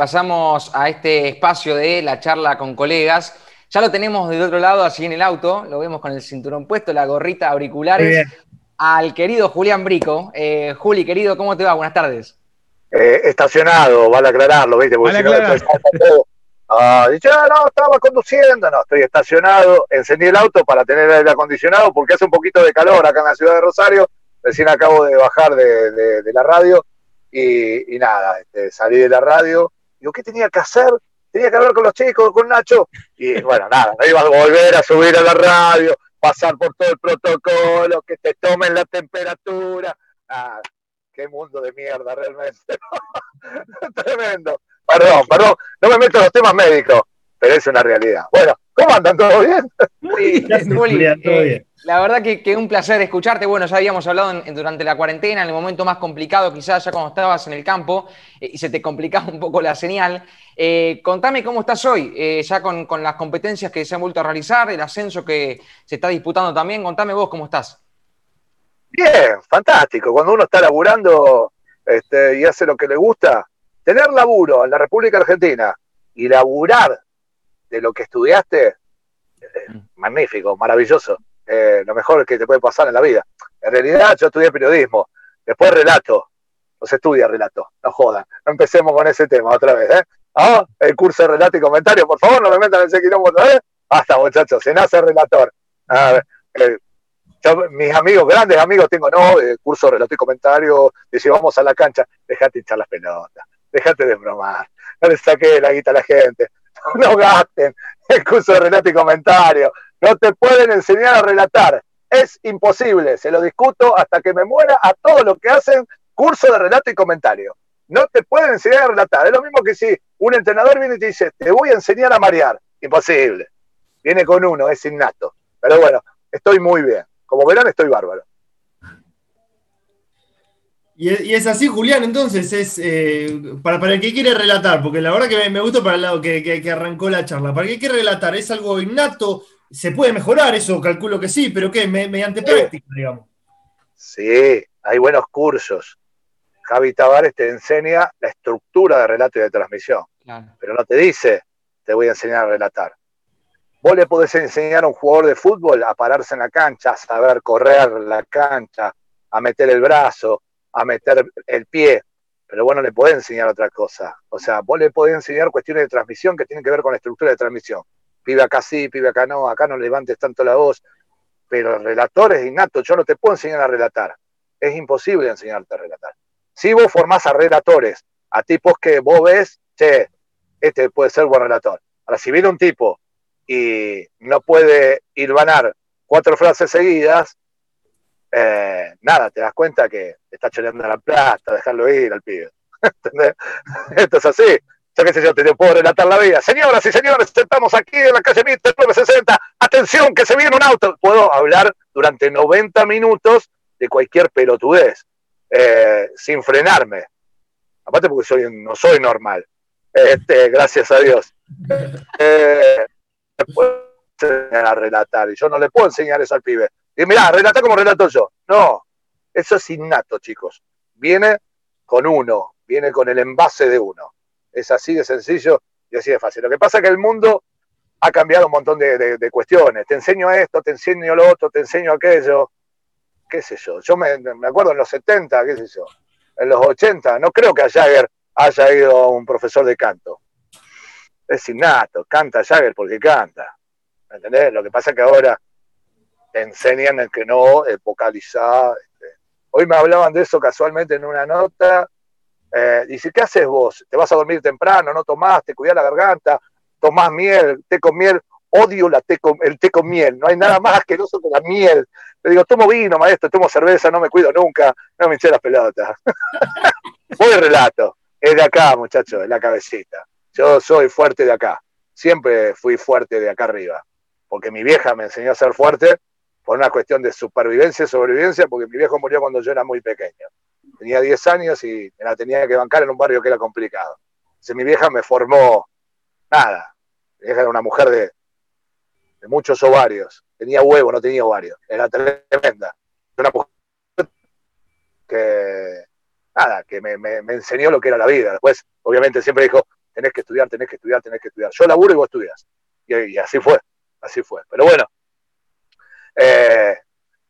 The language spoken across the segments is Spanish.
pasamos a este espacio de la charla con colegas. Ya lo tenemos del otro lado, así en el auto, lo vemos con el cinturón puesto, la gorrita, auriculares, al querido Julián Brico. Eh, Juli, querido, ¿cómo te va? Buenas tardes. Eh, estacionado, vale aclararlo, ¿viste? Porque si no, ah, dice, ah, no, estaba conduciendo, no, estoy estacionado, encendí el auto para tener el aire acondicionado porque hace un poquito de calor acá en la ciudad de Rosario, recién acabo de bajar de, la radio y, nada, este, salí de la radio, digo, ¿qué tenía que hacer? Tenía que hablar con los chicos, con Nacho, y bueno, nada, no iba a volver a subir a la radio, pasar por todo el protocolo, que te tomen la temperatura, nada, qué mundo de mierda realmente. Tremendo. Perdón, perdón, no me meto en los temas médicos, pero es una realidad. Bueno, ¿cómo andan? ¿Todo bien? Muy bien, todo bien. La verdad que, que, un placer escucharte. Bueno, ya habíamos hablado durante la cuarentena, en el momento más complicado, quizás ya cuando estabas en el campo eh, y se te complicaba un poco la señal. Eh, contame cómo estás hoy, eh, ya con, las competencias que se han vuelto a realizar, el ascenso que se está disputando también. Contame vos cómo estás. Bien, fantástico. Cuando uno está laburando este, y hace lo que le gusta, tener laburo en la República Argentina y laburar de lo que estudiaste, mm. magnífico, maravilloso eh, lo mejor que te puede pasar en la vida. En realidad yo estudié periodismo, después relato, no se estudia relato, no jodan, no empecemos con ese tema otra vez, ¿eh? ¿Ah? El curso de relato y comentario, por favor, no me metan en ese quilombo otra vez. Basta, muchachos, se nace relator. Eh, mis amigos, grandes amigos tengo, no, el curso de relato y comentario, dice, vamos a la cancha, dejate hinchar las pelotas, dejate de bromar, no le saque la guita a la gente, no gasten el curso de relato y comentario, no te pueden enseñar a relatar. Es imposible, se lo discuto hasta que me muera a todos los que hacen curso de relato y comentario. No te pueden enseñar a relatar. Es lo mismo que si un entrenador viene y te dice, te voy a enseñar a marear. Imposible. Viene con uno, es innato. Pero bueno, estoy muy bien. Como verán, estoy bárbaro. Y es, así, Julián, entonces, es eh, para, para, el que quiere relatar, porque la verdad que me, gusta para el lado que, que, arrancó la charla. Para el que quiere relatar, ¿es algo innato? ¿Se puede mejorar eso? Calculo que sí, pero ¿qué? Mediante práctica, digamos. Sí, hay buenos cursos. Javi Tavares te enseña la estructura de relato y de transmisión, pero no te dice, te voy a enseñar a relatar. Vos le podés enseñar a un jugador de fútbol a pararse en la cancha, a saber correr la cancha, a meter el brazo, a meter el pie, pero vos no le podés enseñar otra cosa. O sea, vos le podés enseñar cuestiones de transmisión que tienen que ver con la estructura de transmisión pibe acá sí, pibe acá no, acá no levantes tanto la voz, pero el relator es innato, yo no te puedo enseñar a relatar, es imposible enseñarte a relatar. Si vos formás a relatores, a tipos que vos ves, che, este puede ser buen relator. Ahora, si viene un tipo y no puede irvanar cuatro frases seguidas, eh, nada, te das cuenta que está choreando la plata, dejarlo ir al pibe. Esto es así ya qué sé yo, te puedo relatar la vida. Señoras y señores, estamos aquí en la calle Mitre 960. Atención, que se viene un auto. Puedo hablar durante 90 minutos de cualquier pelotudez, eh, sin frenarme. Aparte porque soy, no soy normal. Este, gracias a Dios. Eh, puedo enseñar a relatar y yo no le puedo enseñar eso al pibe. Y mirá, relata como relato yo. No, eso es innato, chicos. Viene con uno, viene con el envase de uno. Es así de sencillo y así de fácil. Lo que pasa es que el mundo ha cambiado un montón de, cuestiones. Te enseño esto, te enseño lo otro, te enseño aquello. ¿Qué sé yo? Yo me, acuerdo en los 70, qué sé yo, en los 80, no creo que a Jagger haya ido un profesor de canto. Es innato, canta Jagger porque canta. ¿Me entendés? Lo que pasa es que ahora enseñan el que no, vocalizar. Este. Hoy me hablaban de eso casualmente en una nota eh, dice, ¿qué haces vos? ¿Te vas a dormir temprano? ¿No tomás? ¿Te cuidás la garganta? ¿Tomás miel? ¿Té con miel? Odio la té con, el té con miel. No hay nada más asqueroso que la miel. Le digo, tomo vino, maestro, tomo cerveza, no me cuido nunca. No me hinché las pelotas. Voy relato. Es de acá, muchachos, de la cabecita. Yo soy fuerte de acá. Siempre fui fuerte de acá arriba. Porque mi vieja me enseñó a ser fuerte por una cuestión de supervivencia y sobrevivencia, porque mi viejo murió cuando yo era muy pequeño tenía 10 años y me la tenía que bancar en un barrio que era complicado. Mi vieja me formó, nada, mi vieja era una mujer de, muchos ovarios, tenía huevo, no tenía ovarios, era tremenda. Una mujer que, nada, que me, me, enseñó lo que era la vida. Después, obviamente, siempre dijo, tenés que estudiar, tenés que estudiar, tenés que estudiar. Yo laburo y vos estudias. Y, así fue, así fue. Pero bueno, eh,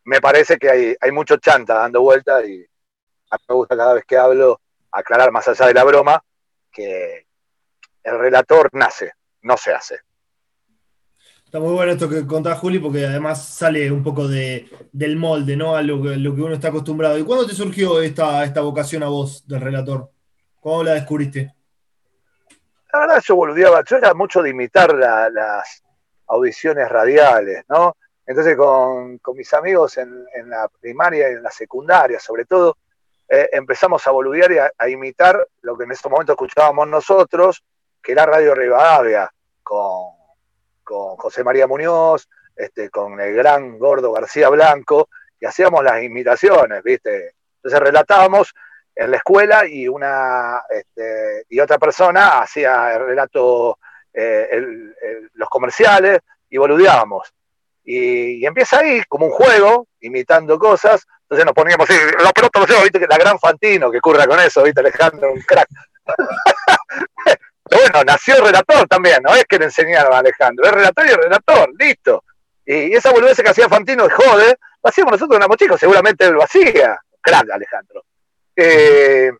me parece que hay, hay mucho chanta dando vuelta y a mí me gusta cada vez que hablo aclarar más allá de la broma que el relator nace, no se hace. Está muy bueno esto que contás, Juli, porque además sale un poco de, del molde, ¿no? A lo, que uno está acostumbrado. ¿Y cuándo te surgió esta, esta vocación a vos del relator? ¿Cómo la descubriste? La verdad, yo boludeaba, yo era mucho de imitar las audiciones radiales, ¿no? Entonces, con, mis amigos en, la primaria y en la secundaria, sobre todo, eh, empezamos a boludear y a, imitar lo que en ese momento escuchábamos nosotros, que era Radio Rivadavia, con, con José María Muñoz, este, con el gran gordo García Blanco, y hacíamos las imitaciones, ¿viste? Entonces relatábamos en la escuela y una este, y otra persona hacía el relato, eh, los comerciales y boludeábamos. Y, empieza ahí como un juego, imitando cosas. Entonces nos poníamos así, la pelota lo lleva, viste, la gran Fantino que curra con eso, viste, Alejandro, un crack. bueno, nació el relator también, no es que le enseñaron a Alejandro, es relator y el relator, listo. Y esa boludez que hacía Fantino de jode, lo hacíamos nosotros en chicos, seguramente lo hacía. Crack, Alejandro. Eh,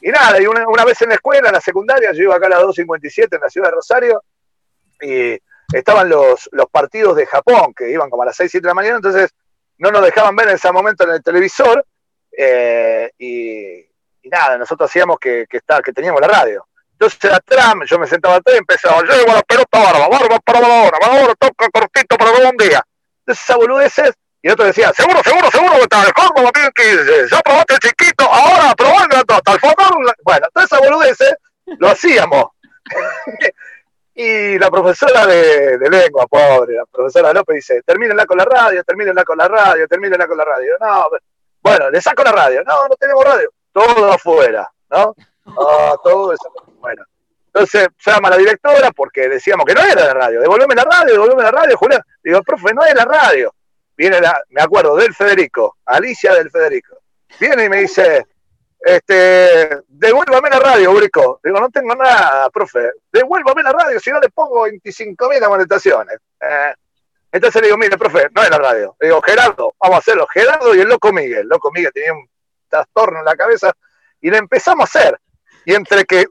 y nada, y una, vez en la escuela, en la secundaria, yo iba acá a las 2.57 en la ciudad de Rosario, y estaban los, los partidos de Japón, que iban como a las 6, 7 de la mañana, entonces no nos dejaban ver en ese momento en el televisor, eh, y, nada, nosotros hacíamos que, que, que teníamos la radio. Entonces atrás, yo me sentaba atrás y empezaba, yo llevo la pelota barba, barba para ahora, ahora toca cortito para un día. Entonces esa boludeces, y otro decía, seguro, seguro, seguro que está mejor como tiene que ya probaste el chiquito, ahora probá el el fondo. Bueno, todas esas boludeces lo hacíamos. y la profesora de, lengua, pobre, la profesora López dice, termínenla con la radio, termínenla con la radio, termínenla con la radio. No, bueno, le saco la radio. No, no tenemos radio. Todo afuera, ¿no? Ah, todo eso. Bueno, entonces llama la directora porque decíamos que no era la radio. Devolveme la radio, devolveme la radio, Julián. Digo, profe, no es la radio. Viene la, me acuerdo, del Federico, Alicia del Federico. Viene y me dice, este, devuélvame la radio, Brico. Digo, no tengo nada, profe. Devuélvame la radio, si no le pongo 25 mil amonestaciones. Eh, entonces le digo, mire, profe, no es la radio. Le digo, Gerardo, vamos a hacerlo. Gerardo y el loco Miguel. El loco Miguel tenía un trastorno en la cabeza y le empezamos a hacer. Y entre que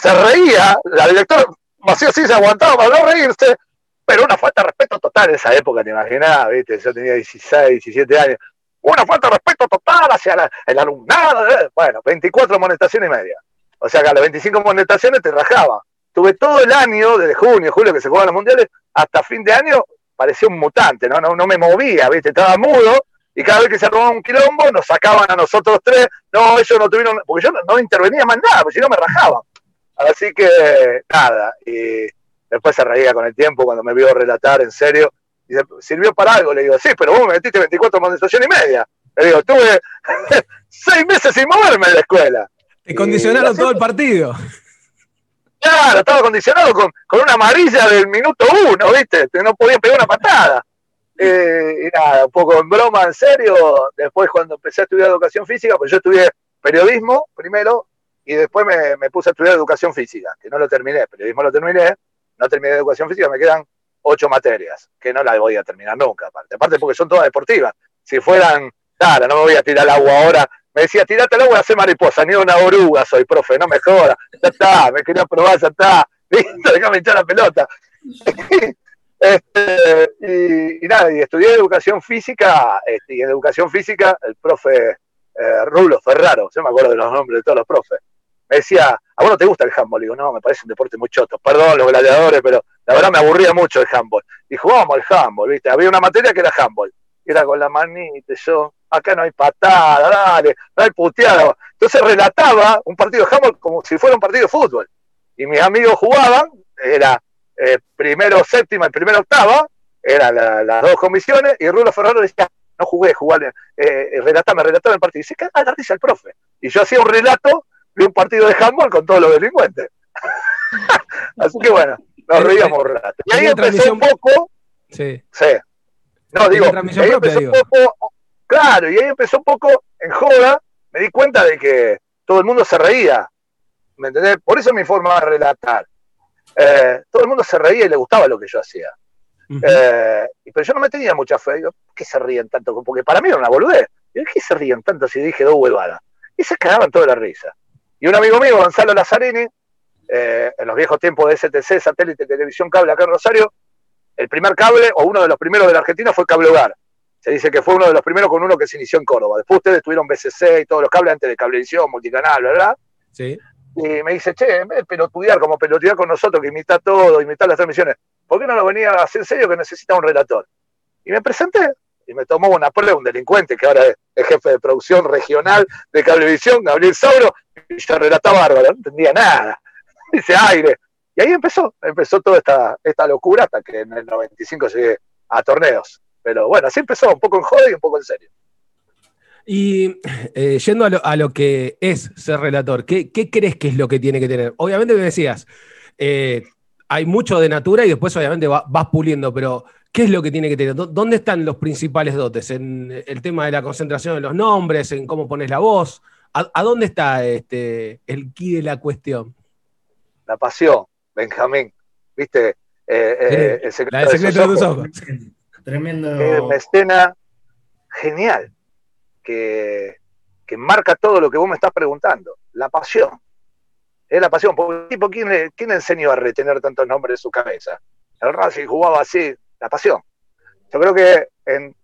se reía, la directora vacío sí se aguantaba para no reírse, pero una falta de respeto total en esa época, te imaginas, ¿viste? Yo tenía 16, 17 años. Una falta de respeto total hacia el alumnado. ¿eh? Bueno, 24 monetaciones y media. O sea que a las 25 monetaciones te rajaba. Tuve todo el año, desde junio, julio, que se jugaban los mundiales, hasta fin de año, parecía un mutante, ¿no? No, no me movía, ¿viste? Estaba mudo, y cada vez que se armaba un quilombo, nos sacaban a nosotros tres. No, ellos no tuvieron, porque yo no, intervenía más nada, porque si no me rajaban. Así que, nada, y después se reía con el tiempo cuando me vio relatar en serio. Y sirvió para algo, le digo, sí, pero vos me metiste 24 monetización y media. Le digo, tuve seis meses sin moverme de la escuela. Te condicionaron todo el partido. Claro, estaba condicionado con, con una amarilla del minuto uno, ¿viste? No podían pegar una patada. Eh, y nada, un poco en broma, en serio. Después, cuando empecé a estudiar educación física, pues yo estudié periodismo primero y después me, puse a estudiar educación física, que no lo terminé. Periodismo lo terminé, no terminé educación física, me quedan ocho materias, que no las voy a terminar nunca, aparte. Aparte, porque son todas deportivas. Si fueran, claro, no me voy a tirar al agua ahora. Me decía, tirate al agua y hacer mariposa, ni una oruga soy, profe, no me jodas. Ya está, me quería probar, ya está. Listo, déjame echar la pelota. Este, y, nada, y estudié educación física, este, y en educación física el profe eh, Rulo Ferraro, yo me acuerdo de los nombres de todos los profes, me decía, ¿a vos no te gusta el handball? digo, no, me parece un deporte muy choto, perdón los gladiadores, pero la verdad me aburría mucho el handball. Y jugábamos al handball, ¿viste? Había una materia que era handball, era con la manita, yo, acá no hay patada, dale, hay puteada. Entonces relataba un partido de handball como si fuera un partido de fútbol. Y mis amigos jugaban, era eh, primero séptima y primero octava, eran las dos comisiones, y Rulo Ferraro decía, no jugué, jugué, eh, eh relatame, relatame el partido. Y dice, caga la risa el profe. Y yo hacía un relato de un partido de handball con todos los delincuentes. Así que bueno, nos reíamos un rato. Y ahí empezó un poco. Sí. Sí. No, digo, ahí empezó un poco. Claro, y ahí empezó un poco en joda. Me di cuenta de que todo el mundo se reía ¿Me entendés? Por eso mi forma de relatar. Eh, todo el mundo se reía y le gustaba lo que yo hacía. Eh, pero yo no me tenía mucha fe. Digo, ¿por qué se ríen tanto? Porque para mí era una boludez. ¿Por ¿qué se ríen tanto si dije dos huevadas? Y se cagaban toda la risa. Y un amigo mío, Gonzalo Lazzarini, eh, en los viejos tiempos de STC, satélite, televisión, cable acá en Rosario, el primer cable, o uno de los primeros de la Argentina, fue Cable Hogar. Se dice que fue uno de los primeros con uno que se inició en Córdoba. Después ustedes tuvieron BCC y todos los cables antes de Cablevisión, Multicanal, ¿verdad? Sí. Y me dice, che, en vez de pelotudear como pelotudear con nosotros, que imita todo, imita las transmisiones, ¿por qué no lo venía a hacer en serio que necesita un relator? Y me presenté, y me tomó una prueba, un delincuente que ahora es, jefe de producción regional de Cablevisión, Gabriel Sauro, y yo relataba bárbaro, no entendía nada. Dice aire. Y ahí empezó, empezó toda esta, esta locura hasta que en el 95 llegué a torneos. Pero bueno, así empezó, un poco en joda y un poco en serio. Y eh, yendo a lo, que es ser relator, ¿qué, crees que es lo que tiene que tener? Obviamente me decías, eh, hay mucho de natura y después obviamente vas puliendo, pero ¿qué es lo que tiene que tener? ¿Dónde están los principales dotes? ¿En el tema de la concentración de los nombres? ¿En cómo pones la voz? ¿A, dónde está este, el key de la cuestión? La pasión, Benjamín. ¿Viste? Eh, el secreto, la de, secreto de, tus ojos. Tremendo. una escena genial que, marca todo lo que vos me estás preguntando. La pasión. Es la pasión. Porque, tipo, ¿quién, ¿quién enseñó a retener tantos nombres en su cabeza? El Racing jugaba así, la pasión. Yo creo que en,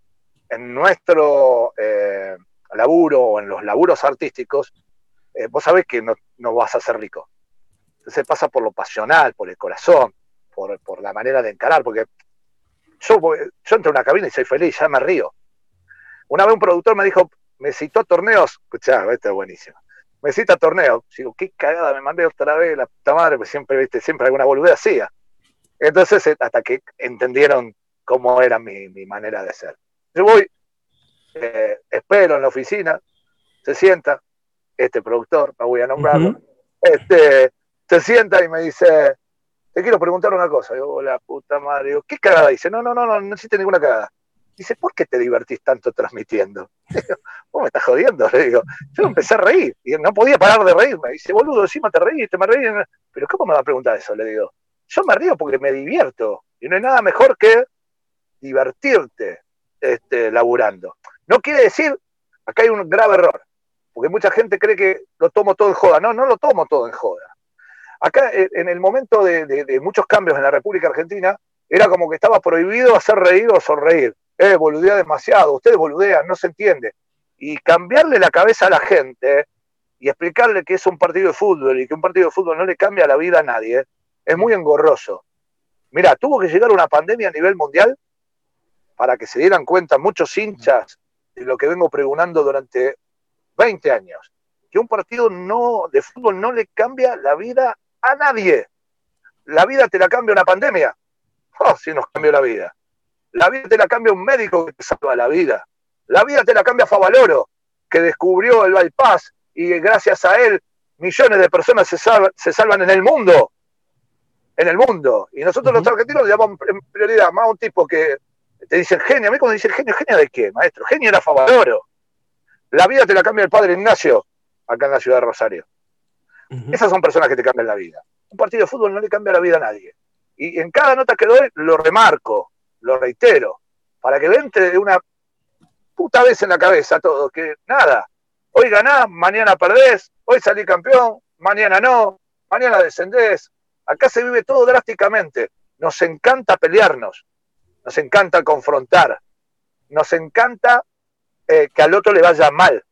nuestro eh, laburo o en los laburos artísticos, eh, vos sabés que no, vas a ser rico. Entonces pasa por lo pasional, por el corazón, por, por la manera de encarar, porque yo, yo entro en una cabina y soy feliz, ya me río. Una vez un productor me dijo, me citó torneos, escuchá, esto es buenísimo. Me cita torneos. Digo, qué cagada, me mandé otra vez, la puta madre, pues siempre, viste, siempre alguna boludez hacía. Entonces, eh, hasta que entendieron cómo era mi, manera de ser. Yo voy, eh, espero en la oficina, se sienta, este productor, me voy a nombrarlo, este, se sienta y me dice, te quiero preguntar una cosa. Digo, la puta madre, ¿qué cagada? Dice, no, no, no, no, no existe ninguna cagada. Dice, ¿por qué te divertís tanto transmitiendo? vos me estás jodiendo, le digo. Yo empecé a reír y no podía parar de reírme. Dice, boludo, encima te reíste, me reí. Pero ¿cómo me va a preguntar eso? Le digo. Yo me río porque me divierto. Y no hay nada mejor que divertirte este, laburando. No quiere decir, acá hay un grave error, porque mucha gente cree que lo tomo todo en joda. No, no lo tomo todo en joda. Acá, en el momento de, de muchos cambios en la República Argentina, era como que estaba prohibido hacer reír o sonreír eh, boludea demasiado, ustedes boludean, no se entiende. Y cambiarle la cabeza a la gente y explicarle que es un partido de fútbol y que un partido de fútbol no le cambia la vida a nadie, es muy engorroso. Mira, tuvo que llegar una pandemia a nivel mundial para que se dieran cuenta muchos hinchas de lo que vengo pregonando durante 20 años, que un partido no, de fútbol no le cambia la vida a nadie. La vida te la cambia una pandemia. Oh, sí nos cambió la vida. La vida te la cambia un médico que te salva la vida. La vida te la cambia Favaloro, que descubrió el bypass y gracias a él millones de personas se, salvan, en el mundo. En el mundo. Y nosotros los argentinos le damos prioridad más a un tipo que te dice genio. A mí cuando dice el genio, ¿genio de qué, maestro? Genio era Favaloro. La vida te la cambia el padre Ignacio, acá en la ciudad de Rosario. Esas son personas que te cambian la vida. Un partido de fútbol no le cambia la vida a nadie. Y en cada nota que doy lo remarco lo reitero, para que entre de una puta vez en la cabeza todo, que nada, hoy ganás, mañana perdés, hoy salí campeón, mañana no, mañana descendés. Acá se vive todo drásticamente. Nos encanta pelearnos, nos encanta confrontar, nos encanta eh, que al otro le vaya mal,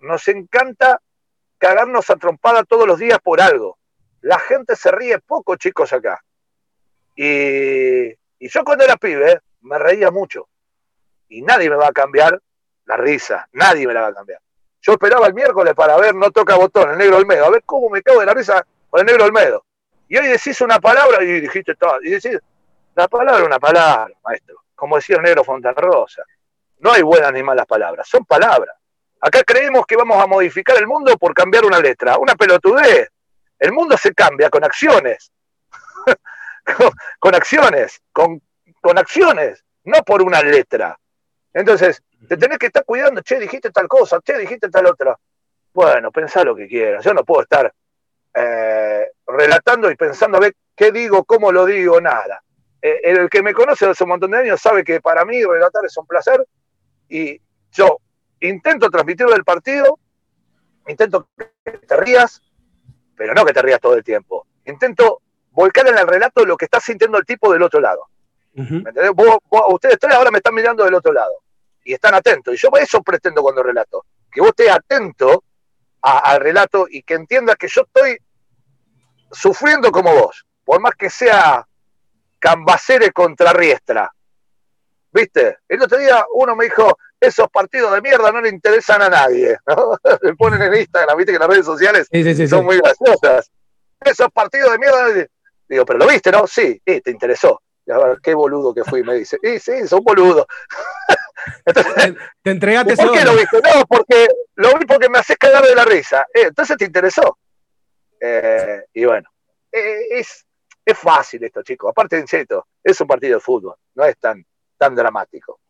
nos encanta cagarnos a trompada todos los días por algo. La gente se ríe poco, chicos, acá. Y y yo cuando era pibe me reía mucho. Y nadie me va a cambiar la risa, nadie me la va a cambiar. Yo esperaba el miércoles para ver No Toca Botón, el negro Olmedo, a ver cómo me cago de la risa con el negro Olmedo. Y hoy decís una palabra y dijiste todo. Y decís, la palabra es una palabra, maestro. Como decía el negro Fontanrosa. No hay buenas ni malas palabras, son palabras. Acá creemos que vamos a modificar el mundo por cambiar una letra, una pelotudez. El mundo se cambia con acciones. con, acciones, con, con acciones, no por una letra. Entonces, te tenés que estar cuidando, che, dijiste tal cosa, che, dijiste tal otra. Bueno, pensá lo que quieras. Yo no puedo estar eh, relatando y pensando a ver qué digo, cómo lo digo, nada. Eh, el que me conoce hace un montón de años sabe que para mí relatar es un placer y yo intento transmitirlo del partido, intento que te rías, pero no que te rías todo el tiempo. Intento volcar en el relato lo que está sintiendo el tipo del otro lado. ustedes tres ahora me están mirando del otro lado y están atentos. Y yo eso pretendo cuando relato, que vos estés atento al relato y que entiendas que yo estoy sufriendo como vos, por más que sea Cambacere contra Riestra. ¿Viste? El otro día uno me dijo, esos partidos de mierda no le interesan a nadie. ¿no? Le ponen en Instagram, viste que las redes sociales son muy graciosas. Esos partidos de mierda. Digo, pero lo viste, ¿no? Sí, sí te interesó. qué boludo que fui, me dice. Sí, sí, son boludo. Entonces, te entregaste ¿Por qué lo viste? No, porque lo vi porque me haces cagar de la risa. Eh, entonces te interesó. Eh, y bueno, eh, es, es fácil esto, chicos. Aparte, en serio, es un partido de fútbol, no es tan, tan dramático.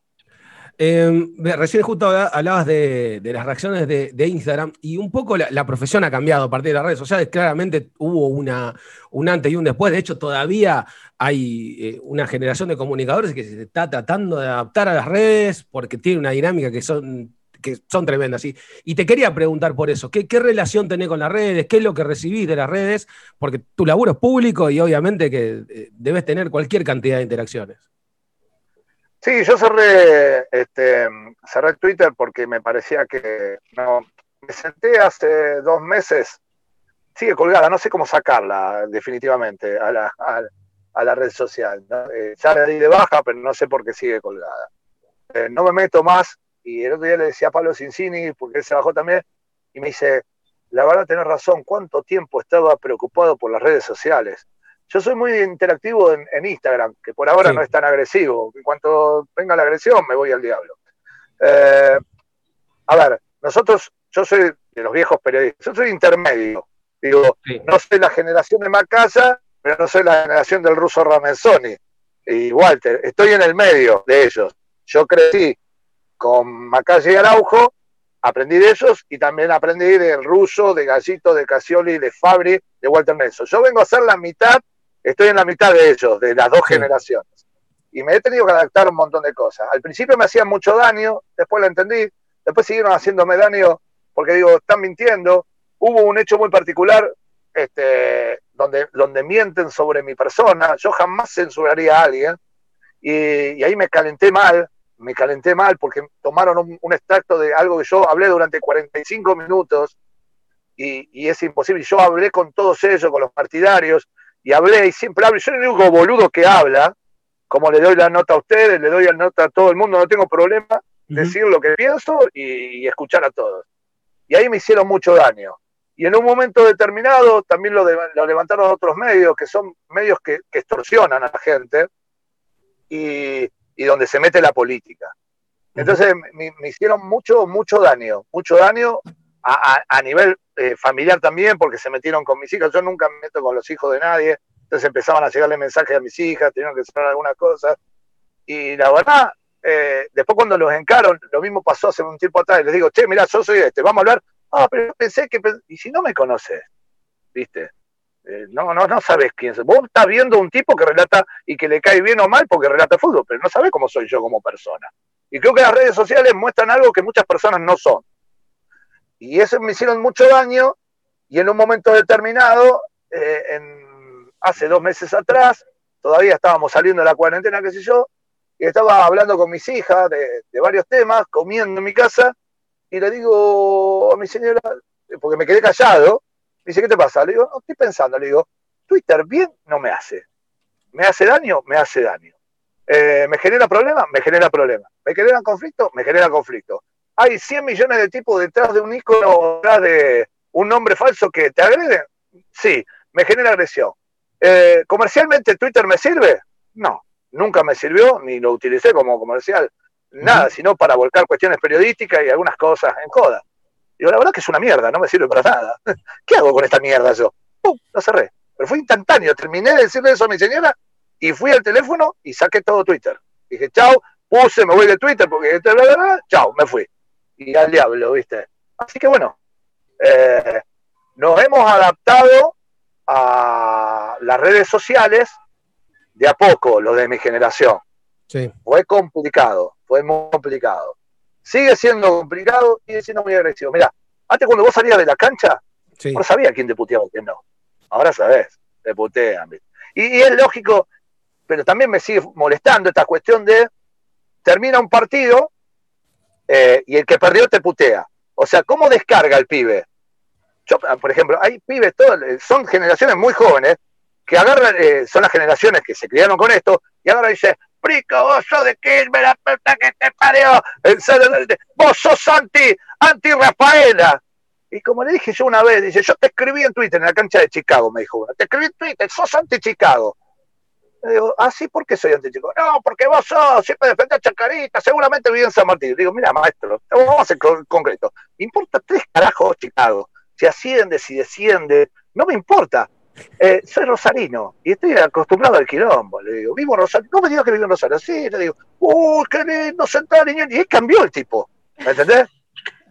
Em, recién justo hablabas de, las reacciones de, Instagram y un poco la, profesión ha cambiado a partir de las redes sociales. Claramente hubo una, un antes y un después. De hecho, todavía hay eh, una generación de comunicadores que se está tratando de adaptar a las redes porque tiene una dinámica que son, que son tremendas. Y te quería preguntar por eso, ¿qué, relación tenés con las redes? ¿Qué es lo que recibís de las redes? Porque tu laburo es público y obviamente que eh, debes tener cualquier cantidad de interacciones. Sí, yo cerré, este, cerré Twitter porque me parecía que no. Me senté hace dos meses, sigue colgada, no sé cómo sacarla definitivamente a la, a, la red social. ¿no? Eh, ya di de baja, pero no sé por qué sigue colgada. Eh, no me meto más y el otro día le decía a Pablo Cincini, porque él se bajó también, y me dice, la verdad tenés razón, ¿cuánto tiempo estaba preocupado por las redes sociales? Yo soy muy interactivo en, Instagram, que por ahora no es tan agresivo. En cuanto venga la agresión, me voy al diablo. Eh, a ver, nosotros, yo soy de los viejos periodistas, yo soy intermedio. Digo, no soy la generación de Macaya, pero no soy la generación del ruso Ramenzoni y Walter. Estoy en el medio de ellos. Yo crecí con Macaya y Araujo, aprendí de ellos y también aprendí del ruso, de Gallito, de Casioli, de Fabri, de Walter Nelson. Yo vengo a ser la mitad estoy en la mitad de ellos, de las dos generaciones. Y me he tenido que adaptar a un montón de cosas. Al principio me hacían mucho daño, después lo entendí, después siguieron haciéndome daño porque digo, están mintiendo. Hubo un hecho muy particular este, donde, donde mienten sobre mi persona. Yo jamás censuraría a alguien. Y, ahí me calenté mal, me calenté mal porque tomaron un, extracto de algo que yo hablé durante 45 minutos y, y, es imposible. Yo hablé con todos ellos, con los partidarios, y hablé y siempre hablo. Yo soy el único boludo que habla, como le doy la nota a ustedes, le doy la nota a todo el mundo, no tengo problema decir lo que pienso y, escuchar a todos. Y ahí me hicieron mucho daño. Y en un momento determinado también lo, levantaron otros medios, que son medios que, extorsionan a la gente y, donde se mete la política. Entonces me, hicieron mucho, mucho daño, mucho daño a, nivel eh, familiar también, porque se metieron con mis hijas. Yo nunca me meto con los hijos de nadie. Entonces empezaban a llegarle mensajes a mis hijas, tenían que hacer algunas cosas. Y la verdad, eh, después cuando los encaron, lo mismo pasó hace un tiempo atrás. Les digo, che, mira, yo soy este, vamos a hablar. Ah, pero pensé que. Y si no me conoces, ¿viste? Eh, no, no, no sabes quién es. Vos estás viendo un tipo que relata y que le cae bien o mal porque relata fútbol, pero no sabes cómo soy yo como persona. Y creo que las redes sociales muestran algo que muchas personas no son. Y eso me hicieron mucho daño y en un momento determinado, eh, en, hace dos meses atrás, todavía estábamos saliendo de la cuarentena, qué sé yo, y estaba hablando con mis hijas de, varios temas, comiendo en mi casa, y le digo a mi señora, porque me quedé callado, dice, ¿qué te pasa? Le digo, no, estoy pensando, le digo, Twitter bien no me hace. ¿Me hace daño? Me hace daño. Eh, ¿Me genera problema? Me genera problema. ¿Me genera conflicto? Me genera conflicto hay 100 millones de tipos detrás de un icono, detrás de un nombre falso que te agreden. Sí, me genera agresión. Eh, ¿Comercialmente Twitter me sirve? No, nunca me sirvió, ni lo utilicé como comercial, nada, sino para volcar cuestiones periodísticas y algunas cosas en joda. Digo, la verdad que es una mierda, no me sirve para nada. ¿Qué hago con esta mierda yo? ¡Pum! Lo cerré. Pero fue instantáneo. Terminé de decirle eso a mi señora y fui al teléfono y saqué todo Twitter. Dije, chao, puse, me voy de Twitter porque, chao, me fui y al diablo, ¿viste? Así que bueno, eh, nos hemos adaptado a las redes sociales de a poco, lo de mi generación. Sí. Fue complicado, fue muy complicado. Sigue siendo complicado, sigue siendo muy agresivo. Mira, antes cuando vos salías de la cancha, no sabías quién te puteaba y quién no. Ahora sabés, te putean. Y, es lógico, pero también me sigue molestando esta cuestión de termina un partido eh, y el que perdió te putea. O sea, ¿cómo descarga el pibe? Yo, por ejemplo, hay pibes, todos, son generaciones muy jóvenes que agarran, eh, son las generaciones que se criaron con esto, y ahora dice, Prico, vos sos de Quilmes, la puta que te parió, vos sos anti, anti Rafaela. Y como le dije yo una vez, dice, yo te escribí en Twitter, en la cancha de Chicago, me dijo te escribí en Twitter, sos anti-Chicago. Le digo, ah, sí, ¿por qué soy anti-Chicago? No, porque vos sos, siempre defendés a Chacarita, seguramente viví en San Martín. Digo, mira, maestro, vamos a ser concreto. Me importa tres carajos Chicago. Si asciende, si desciende, no me importa. Eh, soy rosarino y estoy acostumbrado al quilombo. Le digo, vivo en Rosario. No me digas que vivo en Rosario. Sí, le digo, uy, qué lindo sentar, niño. Y cambió el tipo. ¿Me entendés?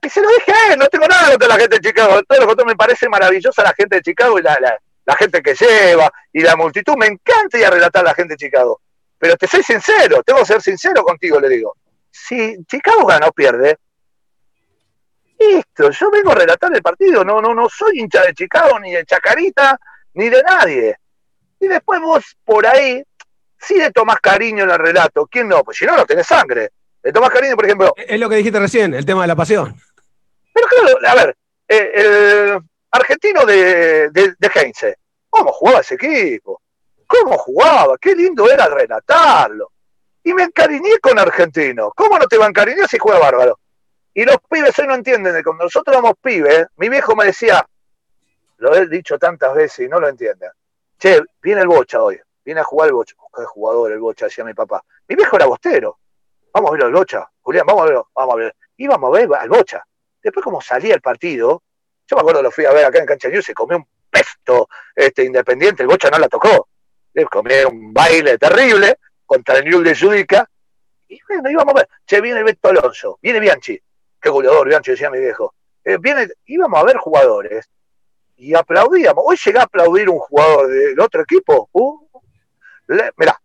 Y se lo dije a él, no tengo nada contra la gente de Chicago. Todo lo que me parece maravillosa la gente de Chicago y la, la, gente que lleva y la multitud. Me encanta ir a relatar a la gente de Chicago. Pero te soy sincero, tengo que ser sincero contigo, le digo. Si Chicago gana o pierde, listo, yo vengo a relatar el partido, no, no, no soy hincha de Chicago, ni de Chacarita, ni de nadie. Y después vos por ahí, sí le tomás cariño en el relato, ¿quién no? Pues si no, no tenés sangre. Le tomás cariño, por ejemplo. Es lo que dijiste recién, el tema de la pasión. Pero claro, a ver, eh, argentino de, de, de Heinze, ¿cómo jugaba ese equipo? ¿Cómo jugaba? Qué lindo era relatarlo. Y me encariñé con argentino. ¿Cómo no te va a encariñar si juega bárbaro? Y los pibes hoy no entienden de cuando nosotros éramos pibes, mi viejo me decía, lo he dicho tantas veces y no lo entienden. Che, viene el Bocha hoy, viene a jugar el Bocha. Qué jugador el Bocha, decía mi papá. Mi viejo era bostero. Vamos a ver al Bocha, Julián, vamos a verlo, vamos a ver. Íbamos a ver al Bocha. Después, como salía el partido, yo me acuerdo lo fui a ver acá en Cancha News, se comió un pesto este, independiente, el Bocha no la tocó. Le comió un baile terrible contra el New de Judica. Y bueno, íbamos a ver. Che, viene Beto Alonso, viene Bianchi qué goleador, Bianchi, decía mi viejo. Eh, viene, íbamos a ver jugadores y aplaudíamos. Hoy llega a aplaudir un jugador del otro equipo. Uh, mirá,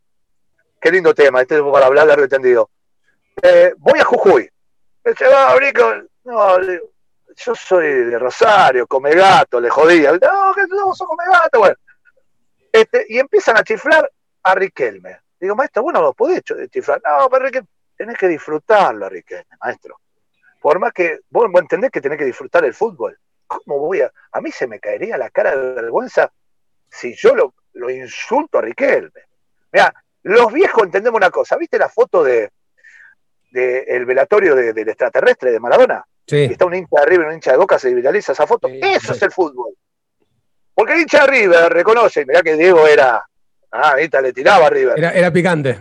qué lindo tema, este es para hablar de entendido. Eh, voy a Jujuy. Se va a abrir con. No, yo soy de Rosario, come gato, le jodía. No, que no, sos come gato, bueno. Este, y empiezan a chiflar a Riquelme. Digo, maestro, bueno, lo podés chiflar. No, pero Riquelme, tenés que disfrutarlo Riquelme, maestro por más que vos, entendés que tenés que disfrutar el fútbol. ¿Cómo voy a.? A mí se me caería la cara de vergüenza si yo lo, lo insulto a Riquelme. Mira, los viejos entendemos una cosa. ¿Viste la foto de, el velatorio del extraterrestre de Maradona? Sí. está un hincha de River, un hincha de Boca, se viraliza esa foto. Eso es el fútbol. Porque el hincha de River reconoce, mirá que Diego era. Ah, ahorita le tiraba a River. Era, era picante.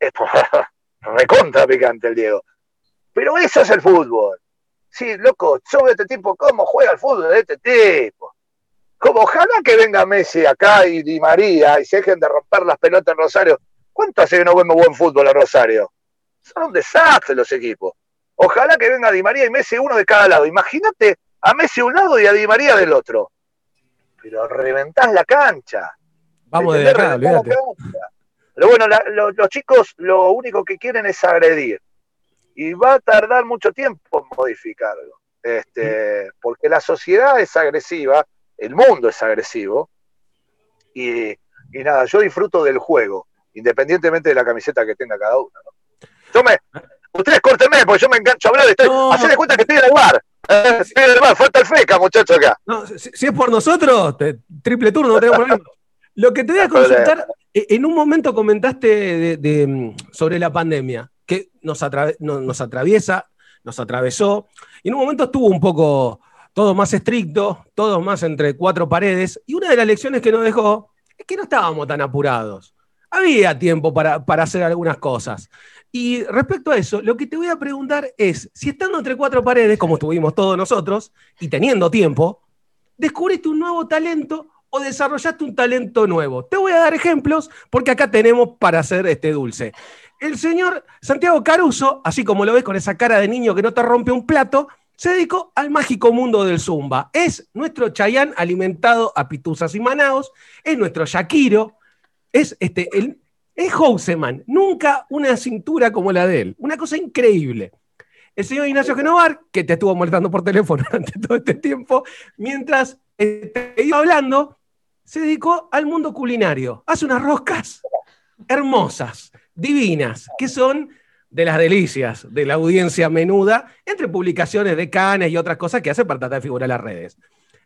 recontra picante el Diego. Pero eso es el fútbol. Sí, loco, yo este tipo, ¿cómo juega el fútbol de este tipo? Como ojalá que venga Messi acá y Di María y se dejen de romper las pelotas en Rosario. ¿Cuánto hace que no vemos buen fútbol a Rosario? Son un desastre los equipos. Ojalá que venga Di María y Messi uno de cada lado. Imagínate a Messi un lado y a Di María del otro. Pero reventás la cancha. Vamos de acá, Pero bueno, los chicos lo único que quieren es agredir y va a tardar mucho tiempo en modificarlo, este, porque la sociedad es agresiva, el mundo es agresivo, y, y nada, yo disfruto del juego, independientemente de la camiseta que tenga cada uno. ¿no? Yo ustedes córtenme, porque yo me engancho a hablar, estoy, no. cuenta que estoy en el bar. Eh, estoy en el bar, falta el feca, muchacho, acá. No, si, es por nosotros, triple turno, no tengo problema. Lo que te voy a consultar, e, en un momento comentaste de, sobre la pandemia que nos, nos atraviesa, nos atravesó, y en un momento estuvo un poco todo más estricto, todo más entre cuatro paredes, y una de las lecciones que nos dejó es que no estábamos tan apurados. Había tiempo para, para hacer algunas cosas. Y respecto a eso, lo que te voy a preguntar es, si estando entre cuatro paredes, como estuvimos todos nosotros, y teniendo tiempo, descubriste un nuevo talento o desarrollaste un talento nuevo. Te voy a dar ejemplos porque acá tenemos para hacer este dulce. El señor Santiago Caruso, así como lo ves con esa cara de niño que no te rompe un plato, se dedicó al mágico mundo del Zumba. Es nuestro Chayán alimentado a pituzas y manaos, es nuestro Shakiro, es este, el, es Houseman, nunca una cintura como la de él. Una cosa increíble. El señor Ignacio Genovar, que te estuvo molestando por teléfono durante todo este tiempo, mientras te iba hablando, se dedicó al mundo culinario. Hace unas roscas hermosas, divinas, que son de las delicias de la audiencia menuda, entre publicaciones de canes y otras cosas que hace para tratar de figurar las redes.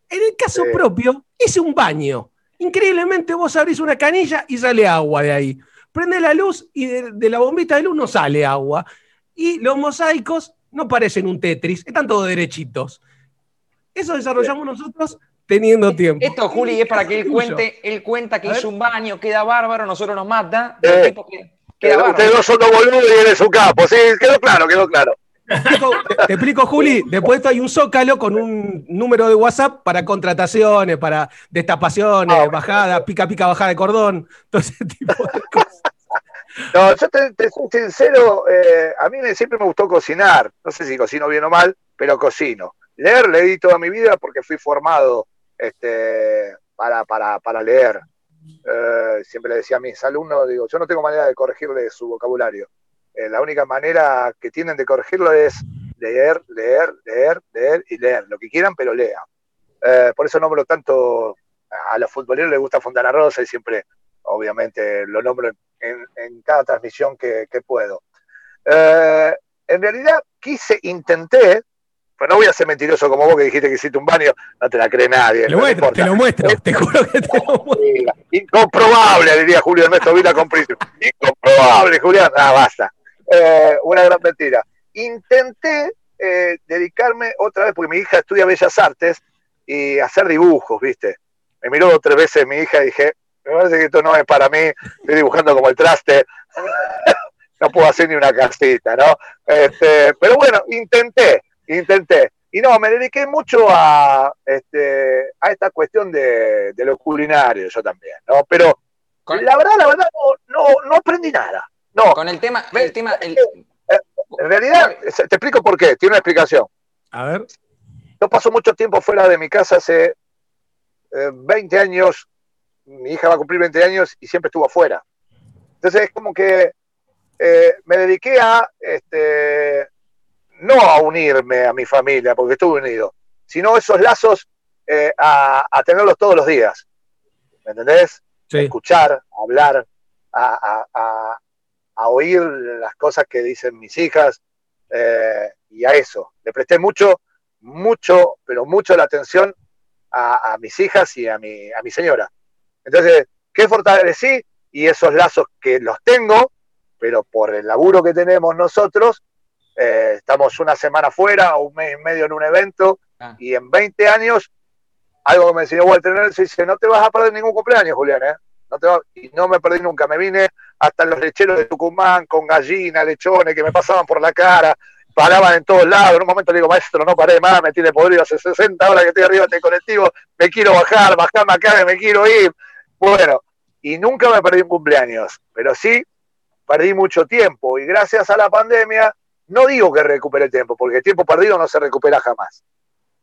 En el caso propio, hice un baño. Increíblemente vos abrís una canilla y sale agua de ahí. Prende la luz y de, la bombita de luz no sale agua. Y los mosaicos no parecen un Tetris, están todos derechitos. Eso desarrollamos nosotros teniendo tiempo. Esto, Juli, es para que él cuente, él cuenta que hizo un baño, queda bárbaro, nosotros nos mata. Ustedes dos son dos boludos y él es un capo, sí, quedó claro, quedó claro. Te explico, Juli. Después hay un zócalo con un número de WhatsApp para contrataciones, para destapaciones, ah, bajada, pica, pica, bajada de cordón, todo ese tipo de cosas. No, yo te, soy sincero, eh, a mí siempre me gustó cocinar. No sé si cocino bien o mal, pero cocino. Leer, leí toda mi vida porque fui formado este, para, para, para leer. Eh, siempre le decía a mis alumnos, digo, yo no tengo manera de corregirle su vocabulario. Eh, la única manera que tienen de corregirlo es leer, leer, leer, leer y leer, lo que quieran, pero lean. Eh, por eso nombro tanto a los futboleros, les gusta Fontana Rosa y siempre, obviamente, lo nombro en, cada transmisión que, puedo. en realidad, quise, intenté, pero no voy a ser mentiroso como vos que dijiste que hiciste un baño, no te la cree nadie. te lo muestro, te juro que te lo muestro. Incomprobable, diría Julio Ernesto Vila con Incomprobable, Julián. Ah, basta. Eh, una gran mentira. Intenté eh, dedicarme otra vez, porque mi hija estudia Bellas Artes, y hacer dibujos, ¿viste? Me miró dos tres veces mi hija y dije, me parece que esto no es para mí, estoy dibujando como el traste. no puedo hacer ni una casita, ¿no? Este, pero bueno, intenté intenté. Y no, me dediqué mucho a, este, a esta cuestión de, de lo culinario, yo también, ¿no? Pero la verdad, la verdad, no, no, aprendí nada. No. Con el tema, el tema En realidad, te explico por qué, tiene una explicación. A ver. Yo paso mucho tiempo fuera de mi casa hace 20 eh, años, mi hija va a cumplir 20 años y siempre estuvo afuera. Entonces es como que eh, me dediqué a este, no a unirme a mi familia, porque estuve unido, sino esos lazos eh, a, tenerlos todos los días. ¿Me entendés? Escuchar, hablar, a, oír las cosas que dicen mis hijas eh, y a eso. Le presté mucho, mucho, pero mucho la atención a, mis hijas y a mi, a mi señora. Entonces, ¿qué fortalecí? Y esos lazos que los tengo, pero por el laburo que tenemos nosotros, eh, estamos una semana fuera o un mes y medio en un evento ah. y en 20 años, algo que me enseñó Walter Nelson, dice, no te vas a perder ningún cumpleaños, Julián, ¿eh? No te y no me perdí nunca, me vine hasta los lecheros de Tucumán con gallinas, lechones que me pasaban por la cara, paraban en todos lados, en un momento le digo, maestro, no paré más, me tiene podrido hace 60 horas que estoy arriba de este colectivo, me quiero bajar, bajarme acá, me quiero ir. Bueno, y nunca me perdí un cumpleaños, pero sí perdí mucho tiempo y gracias a la pandemia no digo que recupere el tiempo, porque el tiempo perdido no se recupera jamás.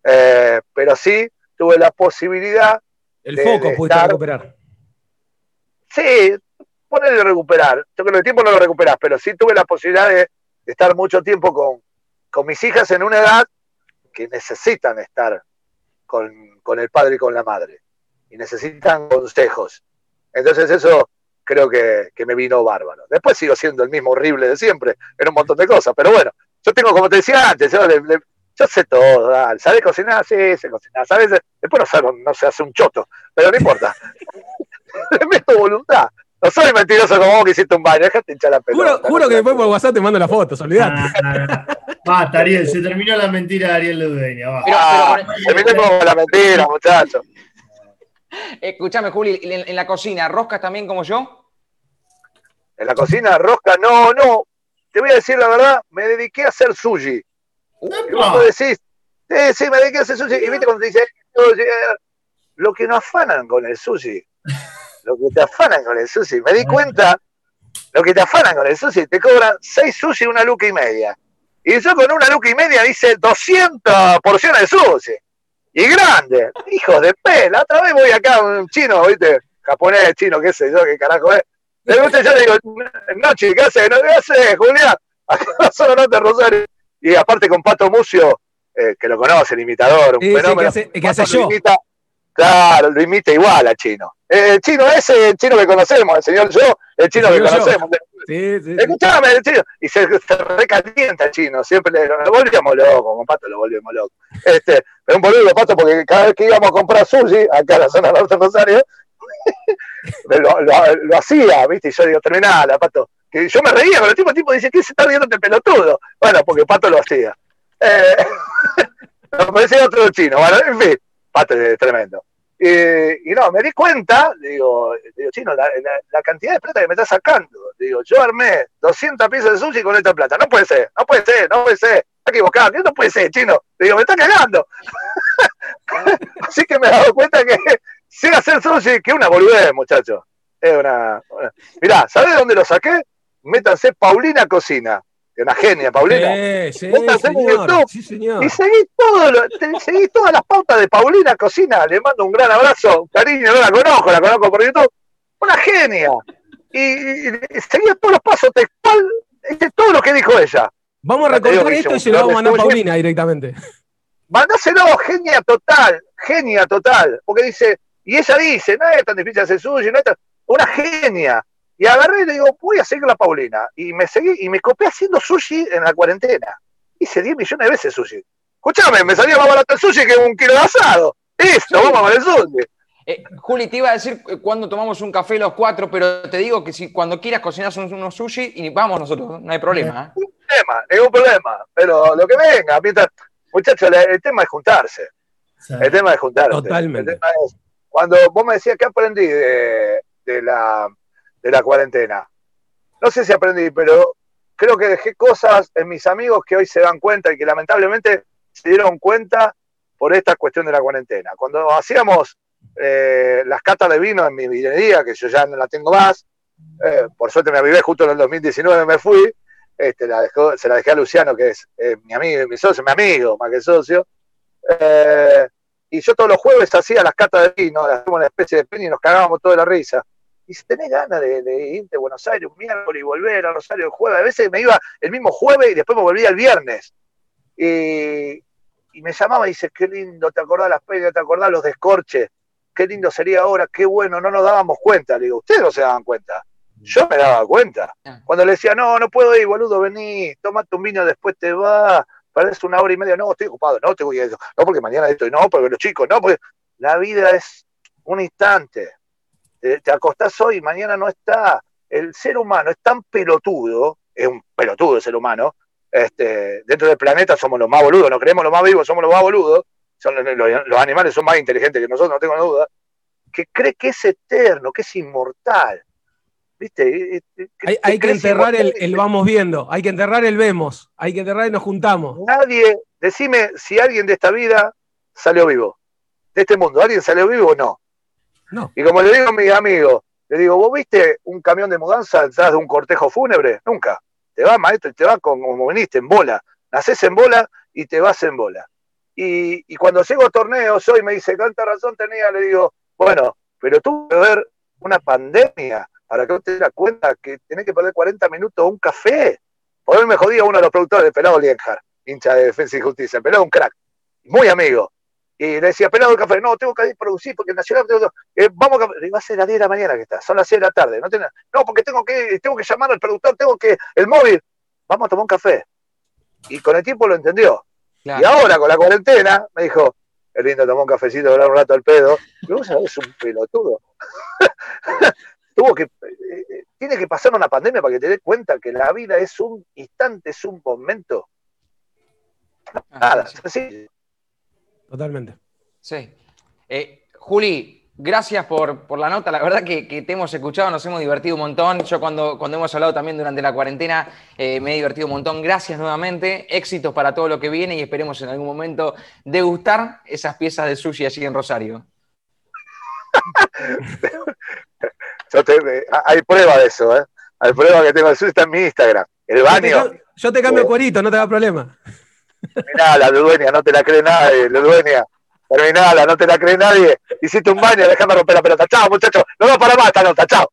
Eh, pero sí tuve la posibilidad. El foco pudiste recuperar. Sí, ponerle recuperar. Yo creo que el tiempo no lo recuperas, pero sí tuve la posibilidad de, estar mucho tiempo con, mis hijas en una edad que necesitan estar con, con el padre y con la madre. Y necesitan consejos. Entonces eso creo que, me vino bárbaro. Después sigo siendo el mismo horrible de siempre en un montón de cosas, pero bueno, yo tengo, como te decía antes, yo, sé todo, ¿sabes cocinar? Sí, sé cocinar, ¿sabes? Después no, no se hace un choto, pero no importa. Le meto voluntad. No soy mentiroso como vos que hiciste un baño, déjate hinchar la pelota. Juro, que después por WhatsApp te mando las fotos, olvidate. Basta, Ariel, se terminó la mentira de Ariel Ludeña. Va. Ah, terminó la mentira, muchachos. Escúchame, Juli, ¿en, la cocina, roscas también como yo? En la cocina, rosca, no, no. Te voy a decir la verdad, me dediqué a hacer sushi. ¿Cómo decís, sí, sí, me dediqué a hacer sushi. Y viste cuando te dice, lo que nos afanan con el sushi, lo que te afanan con el sushi, me di cuenta, lo que te afanan con el sushi, te cobran seis sushi una luca y media. Y yo con una luca y media hice 200 porciones de sushi. Y grande. Hijos de pela. Otra vez voy acá, un chino, ¿viste? Japonés, chino, qué sé yo, qué carajo es. Le gusta, yo le digo, Noche, ¿qué hace? ¿Qué hace, Julián? Acá solo no te Rosario. Y aparte con Pato Mucio, eh, que lo conoce, el imitador, un fenómeno. Sí, que hace, yo. Claro, lo imita igual a Chino. El chino ese, el chino que conocemos, el señor yo, el chino que conocemos. Sí, sí, Escuchame, el chino. Y se, recalienta el chino, siempre le, lo volvíamos loco, con Pato lo volvíamos loco. Este, es un boludo Pato porque cada vez que íbamos a comprar sushi, acá en la zona norte de Rosario, lo, lo, hacía, ¿viste? Y yo digo, terminala, Pato. Que yo me reía, pero el tipo, tipo dice, ¿qué se está riendo este pelotudo? Bueno, porque Pato lo hacía. Eh, me parecía otro chino, bueno, en fin, Tremendo. Y, no, me di cuenta, digo, digo chino, la, cantidad de plata que me está sacando. Digo, yo armé 200 piezas de sushi con esta plata. No puede ser, no puede ser, no puede ser. Está equivocado, no puede ser, chino. Digo, me está cagando. Así que me he dado cuenta que sé hacer sushi, que una boludez, muchachos. Es una, Mirá, ¿sabés dónde lo saqué? Métanse Paulina Cocina que una genia, Paulina. Sí, sí, señor, sí, señor. Y seguís, todo seguís todas las pautas de Paulina Cocina. Le mando un gran abrazo, un cariño, no la conozco, la conozco por YouTube. Una genia. Y, y, seguís todos los pasos textual, todo lo que dijo ella. Vamos a recordar esto y se lo vamos a mandar a Paulina directamente. Mandáselo, genia total, genia total. Porque dice, y ella dice, no es tan difícil hacer suyo, no es tan... Una genia. Y agarré y le digo, voy a seguir la Paulina. Y me seguí y me copié haciendo sushi en la cuarentena. Hice 10 millones de veces sushi. Escuchame, me salía más barato el sushi que un kilo de asado. Listo, vamos a el sushi. Eh, Juli, te iba a decir cuando tomamos un café los cuatro, pero te digo que si cuando quieras cocinas unos sushi y vamos nosotros, no hay problema. ¿eh? Ningún problema, ningún problema. Pero lo que venga, mientras, muchachos, el, tema es juntarse. El tema es juntarse. Totalmente. cuando vos me decías que aprendí de la de la cuarentena. No sé si aprendí, pero creo que dejé cosas en mis amigos que hoy se dan cuenta y que lamentablemente se dieron cuenta por esta cuestión de la cuarentena. Cuando hacíamos eh, las catas de vino en mi vinería, que yo ya no la tengo más, eh, por suerte me avivé justo en el 2019, me fui, este, se la dejé a Luciano, que es mi amigo, mi socio, mi amigo, más que socio. Eh, y yo todos los jueves hacía las catas de vino, hacíamos una especie de peña y nos cagábamos toda la risa y si tenés ganas de, irte a Buenos Aires un miércoles y volver a Rosario el jueves, a veces me iba el mismo jueves y después me volvía el viernes. Y, me llamaba y dice, qué lindo, te acordás las peñas, te acordás los descorches, qué lindo sería ahora, qué bueno, no nos dábamos cuenta. Le digo, ustedes no se daban cuenta. Yo me daba cuenta. Ah. Cuando le decía, no, no puedo ir, boludo, vení, tomate un vino, después te vas, perdés una hora y media, no, estoy ocupado, no, te voy a no, porque mañana estoy, no, porque los chicos, no, porque la vida es un instante, te, acostás hoy mañana no está. El ser humano es tan pelotudo, es un pelotudo el ser humano, este, dentro del planeta somos los más boludos, no creemos los más vivos, somos los más boludos, son, los, animales son más inteligentes que nosotros, no tengo duda, que cree que es eterno, que es inmortal. ¿Viste? hay, que enterrar el, el, vamos viendo, hay que enterrar el vemos, hay que enterrar y nos juntamos. Nadie, decime si alguien de esta vida salió vivo, de este mundo, ¿alguien salió vivo o no? Y como le digo a mis amigos, le digo, ¿vos viste un camión de mudanza detrás de un cortejo fúnebre? Nunca. Te vas, maestro, te vas como viniste, en bola. Nacés en bola y te vas en bola. Y, cuando llego a torneos hoy me dice, ¿cuánta razón tenía? Le digo, bueno, pero tuve que ver una pandemia para que usted te das cuenta que tenés que perder 40 minutos un café. Por hoy me jodía uno de los productores de Pelado Lienjar, hincha de Defensa y Justicia. Pelado un crack, muy amigo. Y le decía, pelado el café, no, tengo que producir porque el Nacional, tengo, eh, vamos a, va a ser las 10 de la mañana que está, son las 6 de la tarde, no, no porque tengo que, tengo que llamar al productor, tengo que, el móvil, vamos a tomar un café. Y con el tiempo lo entendió. Y ahora con la cuarentena me dijo, es lindo tomar un cafecito, hablar un rato al pedo. Y vos sabés, un pelotudo. Tuvo que, eh, tiene que pasar una pandemia para que te des cuenta que la vida es un instante, es un momento. Ah, Nada, así. Totalmente. Sí. Eh, Juli, gracias por, la nota. La verdad que, te hemos escuchado, nos hemos divertido un montón. Yo cuando, cuando hemos hablado también durante la cuarentena eh, me he divertido un montón. Gracias nuevamente. Éxitos para todo lo que viene y esperemos en algún momento degustar esas piezas de sushi allí en Rosario. hay prueba de eso, ¿eh? Hay prueba que tengo el sushi, está en mi Instagram. El baño. Yo te, cambio el cuerito, no te da problema. Terminala, dueña, no te la cree nadie, dueña. Terminala, no te la cree nadie. Hiciste un baño, déjame romper la pelota. Chao, muchachos. No va para más esta nota, chao.